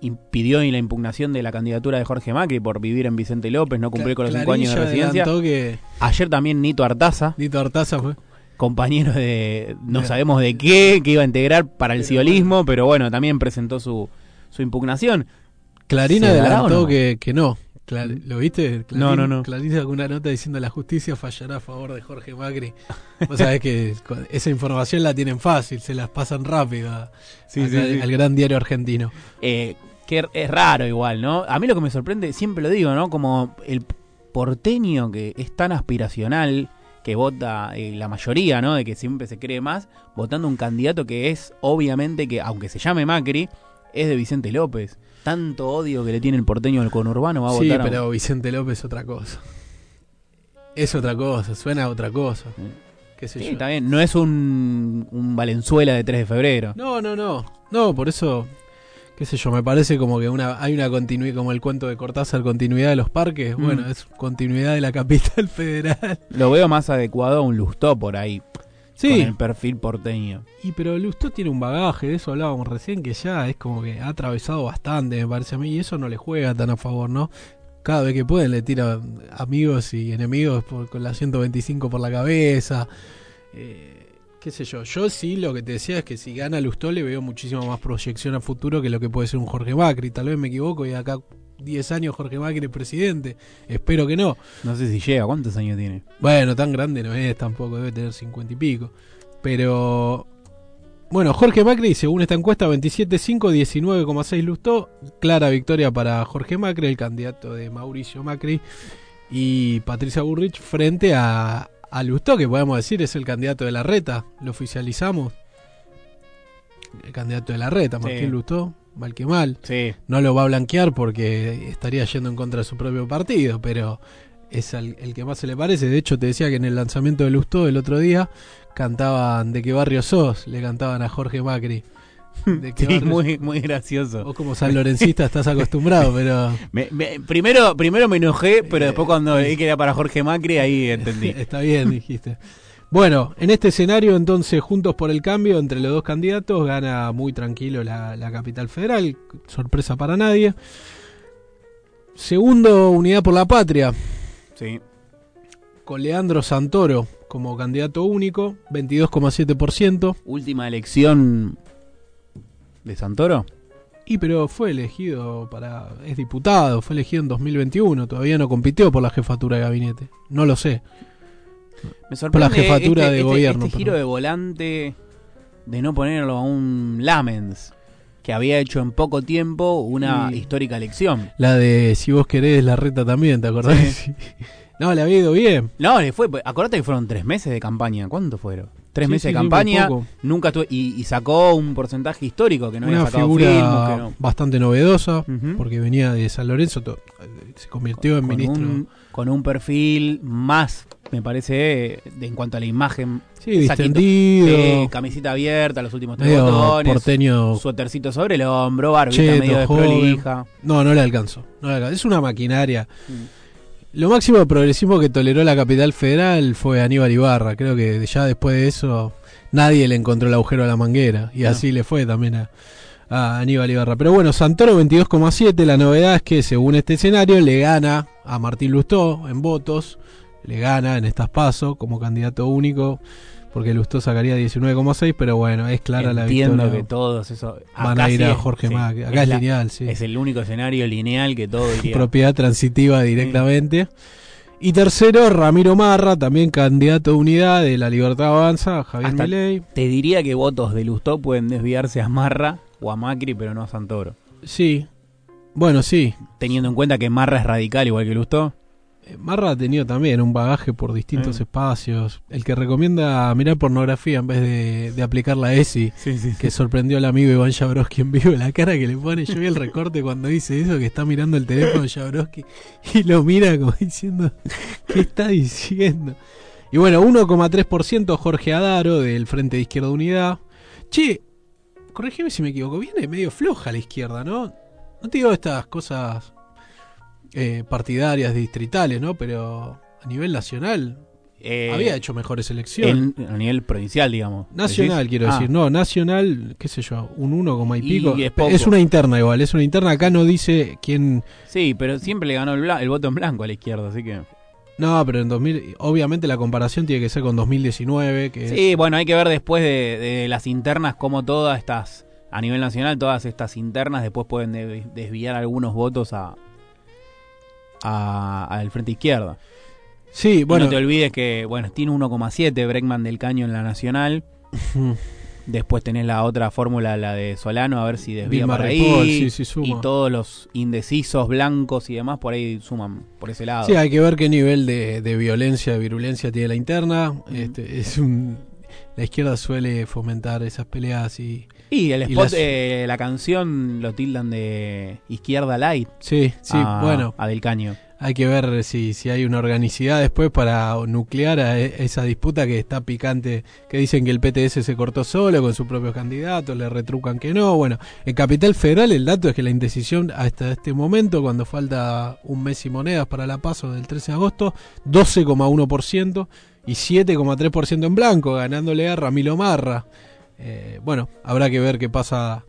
Speaker 3: impidió la impugnación de la candidatura de Jorge Macri por vivir en Vicente López, no cumplir con los cinco años de residencia.
Speaker 4: que
Speaker 3: Ayer también Nito Artaza,
Speaker 4: Dito Artaza fue.
Speaker 3: compañero de no sabemos de qué, que iba a integrar para el ciolismo, pero bueno, también presentó su, su impugnación.
Speaker 4: Clarín
Speaker 3: ¿Se dará
Speaker 4: adelantó
Speaker 3: no?
Speaker 4: que, que no. Clar- ¿Lo viste? Clarín,
Speaker 3: No, no, no.
Speaker 4: Clarín sacó una nota diciendo la justicia fallará a favor de Jorge Macri. Vos sabés que esa información la tienen fácil, se las pasan rápido a-
Speaker 3: Sí,
Speaker 4: acá
Speaker 3: sí,
Speaker 4: al,
Speaker 3: sí.
Speaker 4: al gran diario argentino.
Speaker 3: Eh, que es raro igual, ¿no? A mí lo que me sorprende, siempre lo digo, ¿no? Como el porteño que es tan aspiracional, que vota eh, la mayoría, ¿no? De que siempre se cree más, votando un candidato que es, obviamente, que aunque se llame Macri, es de Vicente López. Tanto odio que le tiene el porteño al conurbano va a
Speaker 4: Sí,
Speaker 3: votar a-
Speaker 4: pero Vicente López es otra cosa. Es otra cosa, suena a otra cosa. ¿Qué sé
Speaker 3: Sí,
Speaker 4: yo?
Speaker 3: está bien, no es un, un Valenzuela de 3 de febrero.
Speaker 4: No, no, no. No, por eso, qué sé yo, me parece como que una hay una continuidad, como el cuento de Cortázar, continuidad de los parques.
Speaker 3: Mm.
Speaker 4: Bueno, es continuidad de la capital federal.
Speaker 3: Lo veo más adecuado a un Lustó por ahí, con
Speaker 4: Sí,
Speaker 3: el perfil porteño.
Speaker 4: y pero Lustó tiene un bagaje, de eso hablábamos recién, que ya es como que ha atravesado bastante, me parece a mí, y eso no le juega tan a favor, ¿no? cada vez que pueden le tira amigos y enemigos por- con la 125 por la cabeza. Eh, qué sé yo, yo sí lo que te decía es que si gana Lustó le veo muchísimo más proyección a futuro que lo que puede ser un Jorge Macri. Tal vez me equivoco y acá 10 años Jorge Macri es presidente. Espero que no.
Speaker 3: No sé si llega, ¿cuántos años tiene?
Speaker 4: Bueno, tan grande no es tampoco, debe tener 50 y pico. Pero bueno, Jorge Macri, según esta encuesta, 27.5, 19,6 Lustó. Clara victoria para Jorge Macri, el candidato de Mauricio Macri y Patricia Burrich frente a, a Lustó, que podemos decir es el candidato de la reta. Lo oficializamos. El candidato de la reta, Martín
Speaker 3: Sí.
Speaker 4: Lustó, mal que mal
Speaker 3: Sí.
Speaker 4: no lo va a blanquear porque estaría yendo en contra de su propio partido, pero es el, el que más se le parece. De hecho, te decía que en el lanzamiento de Lustó el otro día cantaban ¿De qué barrio sos? Le cantaban a Jorge Macri. ¿De qué
Speaker 3: Sí,
Speaker 4: barrio
Speaker 3: muy, muy gracioso.
Speaker 4: Vos como San Lorencista estás acostumbrado, pero
Speaker 3: Me- me- primero, primero me enojé, pero después cuando vi que era para Jorge Macri, ahí entendí.
Speaker 4: está bien, dijiste. Bueno, en este escenario entonces, juntos por el cambio entre los dos candidatos, gana muy tranquilo la, la capital federal, sorpresa para nadie. Segundo, Unidad por la Patria,
Speaker 3: Sí.
Speaker 4: con Leandro Santoro como candidato único, 22,7%.
Speaker 3: Última elección de Santoro.
Speaker 4: Y pero fue elegido para. es diputado, fue elegido en 2021, todavía no compitió por la jefatura de gabinete. No lo sé.
Speaker 3: Me sorprende
Speaker 4: Por la jefatura
Speaker 3: este,
Speaker 4: de
Speaker 3: este-
Speaker 4: gobierno,
Speaker 3: Este giro
Speaker 4: perdón.
Speaker 3: de volante de no ponerlo a un Lamens, que había hecho en poco tiempo una histórica elección.
Speaker 4: La de si vos querés la reta también, ¿te acordás?
Speaker 3: Sí.
Speaker 4: no, le había ido bien.
Speaker 3: No, le fue. Acordate que fueron tres meses de campaña. ¿Cuánto fueron? Tres
Speaker 4: Sí,
Speaker 3: meses
Speaker 4: sí,
Speaker 3: de campaña. nunca estuvo, y, y sacó un porcentaje histórico que no
Speaker 4: Una
Speaker 3: había sacado
Speaker 4: figura
Speaker 3: Filmus, que no.
Speaker 4: bastante novedosa, porque venía de San Lorenzo, to- se convirtió en ministro.
Speaker 3: un, con un perfil más, me parece, de, en cuanto a la imagen.
Speaker 4: sí,
Speaker 3: saquito
Speaker 4: distendido,
Speaker 3: camisita abierta, los últimos tres botones.
Speaker 4: porteño.
Speaker 3: Suétercito sobre el hombro, barbita medio desprolija.
Speaker 4: No, no le alcanzó. No le. Es una maquinaria.
Speaker 3: Mm.
Speaker 4: Lo máximo de progresismo que toleró la capital federal fue Aníbal Ibarra. Creo que ya después de eso nadie le encontró el agujero a la manguera. Y
Speaker 3: No.
Speaker 4: así le fue también a, a Aníbal Ibarra. Pero bueno, Santoro 22,7. La novedad es que según este escenario le gana a Martín Lustó en votos. Le gana en estas pasos como candidato único. Porque Lustó sacaría 19,6. Pero bueno, es clara la
Speaker 3: Entiendo
Speaker 4: victoria.
Speaker 3: que todos esos.
Speaker 4: Van a ir
Speaker 3: sí
Speaker 4: a Jorge
Speaker 3: sí,
Speaker 4: Macri. Acá es,
Speaker 3: la-
Speaker 4: lineal, sí.
Speaker 3: Es el único escenario lineal que todo iría.
Speaker 4: propiedad transitiva directamente. Y tercero, Ramiro Marra, también candidato de unidad de la Libertad Avanza, Javier
Speaker 3: Hasta-
Speaker 4: Milei.
Speaker 3: Te diría que votos de Lustó pueden desviarse a Marra o a Macri, pero no a Santoro.
Speaker 4: Sí. Bueno, sí.
Speaker 3: Teniendo en cuenta que Marra es radical igual que Lustó.
Speaker 4: Eh, Marra ha tenido también un bagaje por distintos
Speaker 3: Eh.
Speaker 4: espacios. El que recomienda mirar pornografía en vez de, de aplicar la ESI, que sorprendió al amigo Iván Jabrowski en vivo. La cara que le pone, yo vi el recorte cuando dice eso, que está mirando el teléfono de Jabrowski y lo mira como diciendo, ¿qué está diciendo? Y bueno, 1,3% Jorge Adaro del Frente de Izquierda Unidad. Che, corregime si me equivoco, viene medio floja la izquierda, ¿no? No te digo estas cosas eh, partidarias, distritales, ¿no? Pero a nivel nacional
Speaker 3: Eh,
Speaker 4: había hecho mejores elecciones.
Speaker 3: a nivel provincial, digamos.
Speaker 4: Nacional,
Speaker 3: ¿Decís?
Speaker 4: quiero
Speaker 3: Ah,
Speaker 4: decir. No, nacional, qué sé yo, un 1, coma y
Speaker 3: Y
Speaker 4: pico.
Speaker 3: es
Speaker 4: una interna igual, es una interna. Acá no dice quién.
Speaker 3: Sí, pero siempre le ganó el, voto en blanco a la izquierda, así que.
Speaker 4: No, pero en 2000. Obviamente la comparación tiene que ser con 2019, que
Speaker 3: Sí,
Speaker 4: es.
Speaker 3: bueno, hay que ver después de, de las internas cómo todas estas, a nivel nacional, todas estas internas después pueden de- desviar algunos votos a, a- al frente izquierda.
Speaker 4: Sí,
Speaker 3: Y
Speaker 4: bueno.
Speaker 3: no te olvides que, bueno, tiene 1,7 Breckman del Caño en la nacional. Después tenés la otra fórmula, la de Solano, a ver si desvía
Speaker 4: Vilma Ripoll,
Speaker 3: ahí.
Speaker 4: sí, sí, suma.
Speaker 3: y todos los indecisos, blancos y demás, por ahí suman por ese lado.
Speaker 4: Sí, hay que ver qué nivel de, de violencia, de virulencia tiene la interna. Este, es un, la izquierda suele fomentar esas peleas y.
Speaker 3: y el
Speaker 4: y
Speaker 3: spot,
Speaker 4: las-
Speaker 3: eh, la canción lo tildan de izquierda light
Speaker 4: Sí, sí,
Speaker 3: a,
Speaker 4: bueno.
Speaker 3: a Del Caño.
Speaker 4: Hay que ver si, si hay una organicidad después para nuclear a e- esa disputa que está picante, que dicen que el PTS se cortó solo con sus propios candidatos, le retrucan que no. Bueno, en Capital Federal el dato es que la indecisión hasta este momento, cuando falta un mes y monedas para la paso del 13 de agosto, 12,1% y 7,3% en blanco, ganándole a Ramiro Marra. Eh, bueno, habrá que ver qué pasa,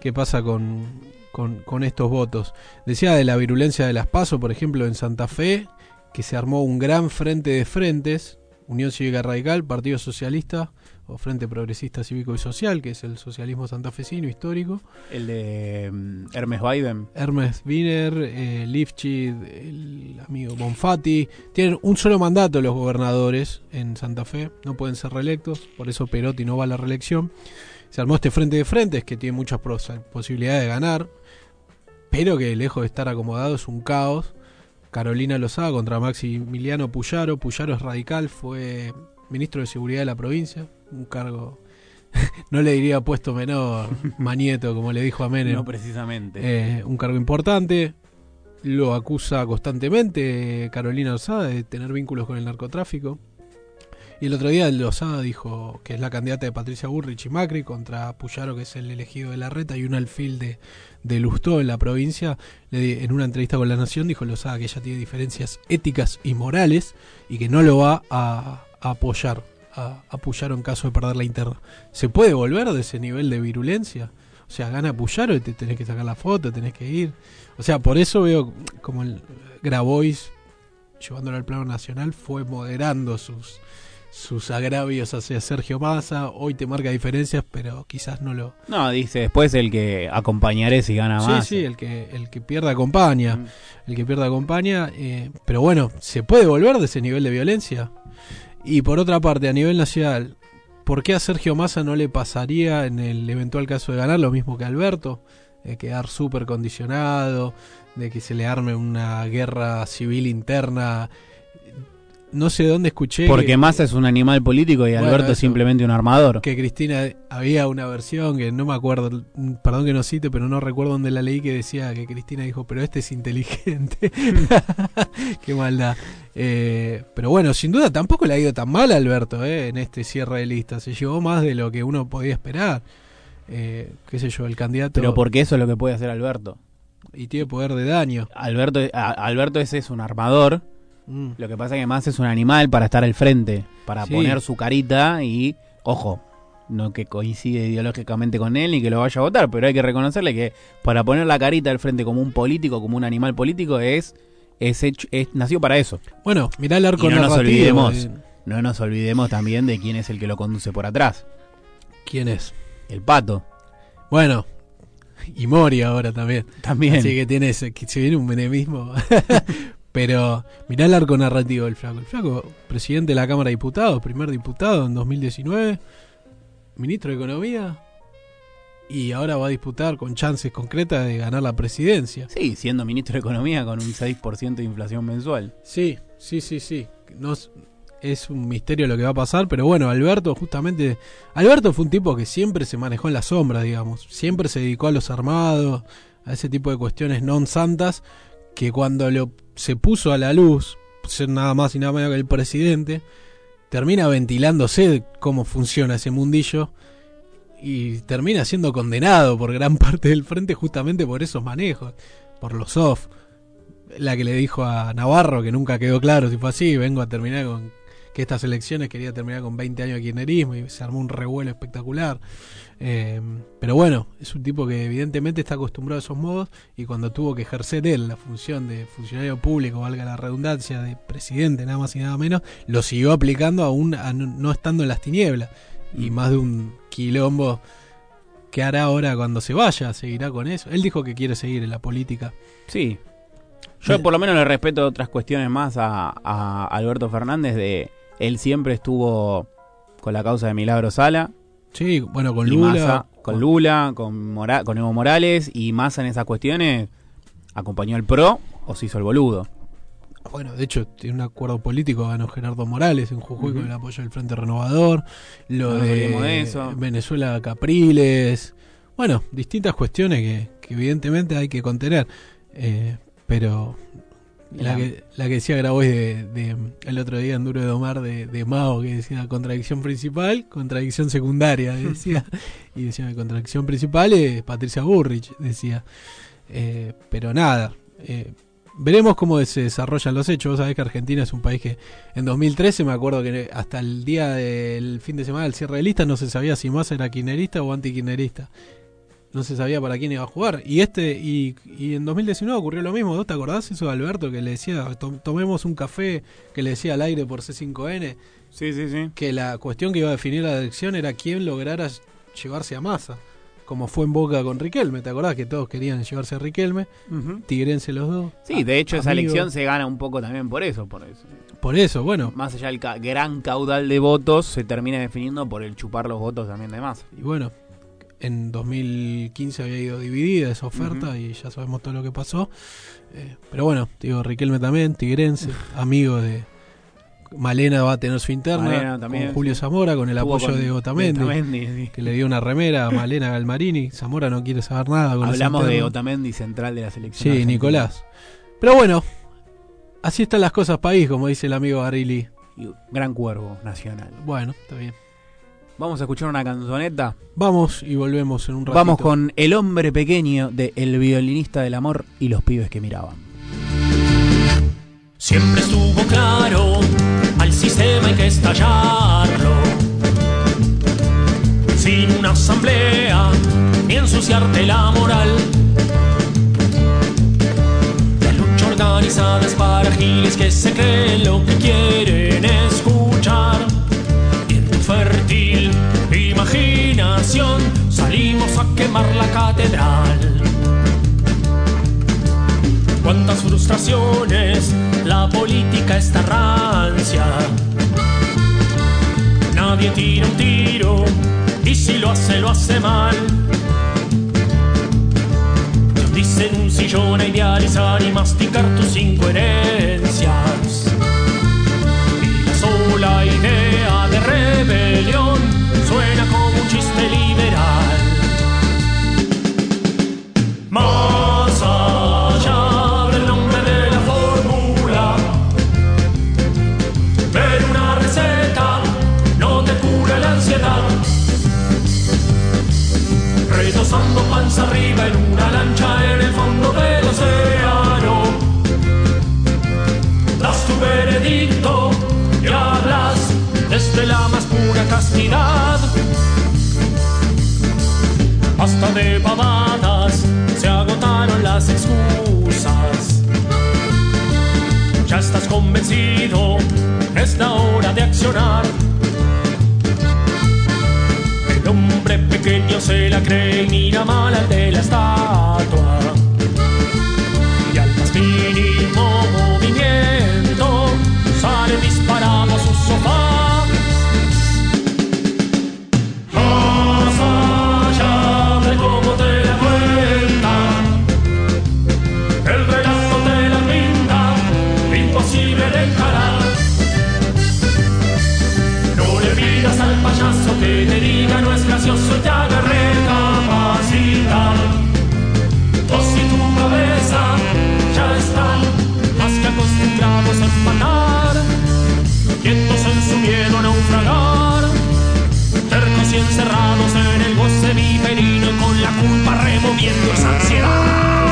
Speaker 4: qué pasa con, con, con estos votos. Decía de la virulencia de las PASO, por ejemplo, en Santa Fe, que se armó un gran frente de frentes, Unión Cívica Radical, Partido Socialista o Frente Progresista Cívico y Social, que es el socialismo santafesino histórico.
Speaker 3: El de mm, Hermes Biden.
Speaker 4: Hermes Wiener, eh, Lifchid, el amigo Bonfatti. Tienen un solo mandato los gobernadores en Santa Fe, no pueden ser reelectos, por eso Perotti no va a la reelección. Se armó este frente de frentes que tiene muchas posibilidades de ganar, pero que lejos de estar acomodado es un caos. Carolina Lozada contra Maximiliano Puyaro. Puyaro es radical, fue ministro de Seguridad de la provincia, un cargo, no le diría puesto menor, Manieto, como le dijo a Menem.
Speaker 3: No precisamente.
Speaker 4: Eh, un cargo importante. Lo acusa constantemente Carolina Lozada de tener vínculos con el narcotráfico. Y el otro día Lozada dijo que es la candidata de Patricia Burrich y Macri contra Puyaro, que es el elegido de la reta, y un alfil de, de Lustó en la provincia. Le en una entrevista con La Nación dijo Lozada que ella tiene diferencias éticas y morales y que no lo va a, a apoyar a, a Puyaro en caso de perder la interna. ¿Se puede volver de ese nivel de virulencia? O sea, gana Puyaro y te tenés que sacar la foto, tenés que ir. O sea, por eso veo como el Grabois, llevándolo al plano nacional, fue moderando sus, sus agravios hacia Sergio Massa. Hoy te marca diferencias, pero quizás no lo.
Speaker 3: No, dice después el que acompañaré si gana
Speaker 4: Sí,
Speaker 3: más.
Speaker 4: sí, el que, el que pierde acompaña.
Speaker 3: Mm.
Speaker 4: El que pierde acompaña. eh, pero bueno, ¿se puede volver de ese nivel de violencia? Y por otra parte, a nivel nacional, ¿por qué a Sergio Massa no le pasaría en el eventual caso de ganar lo mismo que a Alberto? De quedar súper condicionado, de que se le arme una guerra civil interna. No sé dónde escuché.
Speaker 3: Porque
Speaker 4: que-
Speaker 3: Massa es un animal político y
Speaker 4: Bueno,
Speaker 3: Alberto es simplemente un armador.
Speaker 4: que Cristina había una versión que no me acuerdo, perdón que no cite, pero no recuerdo dónde la leí que decía que Cristina dijo, pero este es inteligente. Qué maldad. Eh, pero bueno, sin duda tampoco le ha ido tan mal a Alberto eh, en este cierre de lista. Se llevó más de lo que uno podía esperar. Eh, qué sé yo, el candidato
Speaker 3: Pero porque eso es lo que puede hacer Alberto.
Speaker 4: y tiene poder de daño.
Speaker 3: Alberto, a- Alberto ese es un armador.
Speaker 4: Mm.
Speaker 3: Lo que pasa que más es un animal para estar al frente, para
Speaker 4: Sí.
Speaker 3: poner su carita y, ojo, no que coincide ideológicamente con él ni que lo vaya a votar, pero hay que reconocerle que para poner la carita al frente como un político, como un animal político, es, es, hecho, es nació para eso.
Speaker 4: Bueno, mirá el arco
Speaker 3: Y no nos olvidemos.
Speaker 4: de-
Speaker 3: No nos olvidemos también de quién es el que lo conduce por atrás.
Speaker 4: ¿Quién es?
Speaker 3: El pato.
Speaker 4: Bueno, y Mori ahora también.
Speaker 3: También.
Speaker 4: Así que tiene ese, que se viene un menemismo. Pero mirá el arco narrativo del flaco. El flaco, presidente de la Cámara de Diputados, primer diputado en 2019, ministro de Economía, y ahora va a disputar con chances concretas de ganar la presidencia.
Speaker 3: Sí, siendo ministro de Economía con un 6% de inflación mensual.
Speaker 4: Sí, sí, sí, sí. Es un misterio lo que va a pasar, pero bueno, Alberto justamente... Alberto fue un tipo que siempre se manejó en la sombra, digamos. Siempre se dedicó a los armados, a ese tipo de cuestiones non santas, que cuando lo, se puso a la luz, ser nada más y nada menos que el presidente, termina ventilándose cómo funciona ese mundillo y termina siendo condenado por gran parte del frente justamente por esos manejos, por los soft la que le dijo a Navarro, que nunca quedó claro si fue así, vengo a terminar con que estas elecciones quería terminar con 20 años de kirchnerismo y se armó un revuelo espectacular. Eh, pero bueno, es un tipo que evidentemente está acostumbrado a esos modos y cuando tuvo que ejercer él la función de funcionario público, valga la redundancia, de presidente, nada más y nada menos, lo siguió aplicando aún a no, estando en las tinieblas. Y más de un quilombo que hará ahora cuando se vaya, seguirá con eso. Él dijo que quiere seguir en la política.
Speaker 3: Sí. Yo por lo menos le respeto otras cuestiones más a, a Alberto Fernández de él siempre estuvo con la causa de Milagro Sala,
Speaker 4: Sí, bueno, con Lula.
Speaker 3: Massa- con Lula, con, Mora- con Evo Morales y Massa en esas cuestiones acompañó el PRO o se hizo el boludo.
Speaker 4: Bueno, de hecho, tiene un acuerdo político, ganó Gerardo Morales en Jujuy
Speaker 3: Ujú.
Speaker 4: con el apoyo del Frente Renovador. Lo
Speaker 3: No
Speaker 4: de
Speaker 3: de eso.
Speaker 4: Venezuela Capriles. Bueno, distintas cuestiones que, que evidentemente hay que contener. Eh, pero la que, la que decía Grabois de, de- el otro día en Duro de Domar de, de Mao, que decía contradicción principal, contradicción secundaria, decía. y decía contradicción principal es Patricia Burrich, decía. Eh, pero nada, eh, veremos cómo se desarrollan los hechos. Vos sabés que Argentina es un país que en 2013 me acuerdo que hasta el día del fin de semana del cierre de lista no se sabía si más era kirchnerista o antikirchnerista. No se sabía para quién iba a jugar. Y este y, y en 2019 ocurrió lo mismo. ¿Vos te acordás eso de Alberto que le decía, "Tom- tomemos un café, que le decía al aire por C5N?
Speaker 3: Sí, sí, sí.
Speaker 4: que la cuestión que iba a definir la elección era quién lograra llevarse a masa. Como fue en Boca con Riquelme, ¿te acordás que todos querían llevarse a Riquelme? Tigrense los dos.
Speaker 3: Sí, de hecho esa elección se gana un poco también por eso, por eso.
Speaker 4: Por eso, bueno,
Speaker 3: Más allá del ca- gran caudal de votos, se termina definiendo por el chupar los votos también de más.
Speaker 4: y bueno, en 2015 había ido dividida esa oferta y ya sabemos todo lo que pasó. Eh, pero bueno, digo, Riquelme también, tigrense, amigo de... Malena va a tener su interna
Speaker 3: Malena también,
Speaker 4: con Julio
Speaker 3: sí.
Speaker 4: Zamora, con el
Speaker 3: Estuvo
Speaker 4: apoyo
Speaker 3: con-
Speaker 4: de Otamendi,
Speaker 3: Otamendi, sí.
Speaker 4: que le dio una remera a Malena Galmarini. Zamora no quiere saber nada con
Speaker 3: Hablamos de. Otamendi central de la selección.
Speaker 4: Sí,
Speaker 3: argentina.
Speaker 4: Nicolás. Pero bueno, así están las cosas país, como dice el amigo Barili.
Speaker 3: Y gran cuervo nacional.
Speaker 4: Bueno, está bien.
Speaker 3: Vamos a escuchar una canzoneta.
Speaker 4: Vamos y volvemos en un ratito.
Speaker 3: Vamos con El hombre pequeño de El violinista del amor y los pibes que miraban.
Speaker 5: Siempre estuvo claro, al sistema hay que estallarlo. Sin una asamblea, ni ensuciarte la moral. La lucha organizada es para giles que se creen lo que quieren escuchar. Fértil imaginación salimos a quemar la catedral. Cuántas frustraciones, la política está rancia. Nadie tira un tiro y si lo hace, lo hace mal. Te dicen un sillón a idealizar y masticar tus incoherencias. Y la sola idea de rebelión suena como un chiste liberal. Más allá del nombre de la fórmula, ver una receta no te cura la ansiedad. Retosando panza arriba en una lancha en el fondo del desde la más pura castidad. Hasta de pavadas se agotaron las excusas. Ya estás convencido, es la hora de accionar. El hombre pequeño se la cree y mira mal al de la estatua. Y al más mínimo movimiento sale disparado a su sofá. Acostumbrados a empatar, quietos en su miedo a naufragar encerrados en el goce viperino con la culpa removiendo esa ansiedad.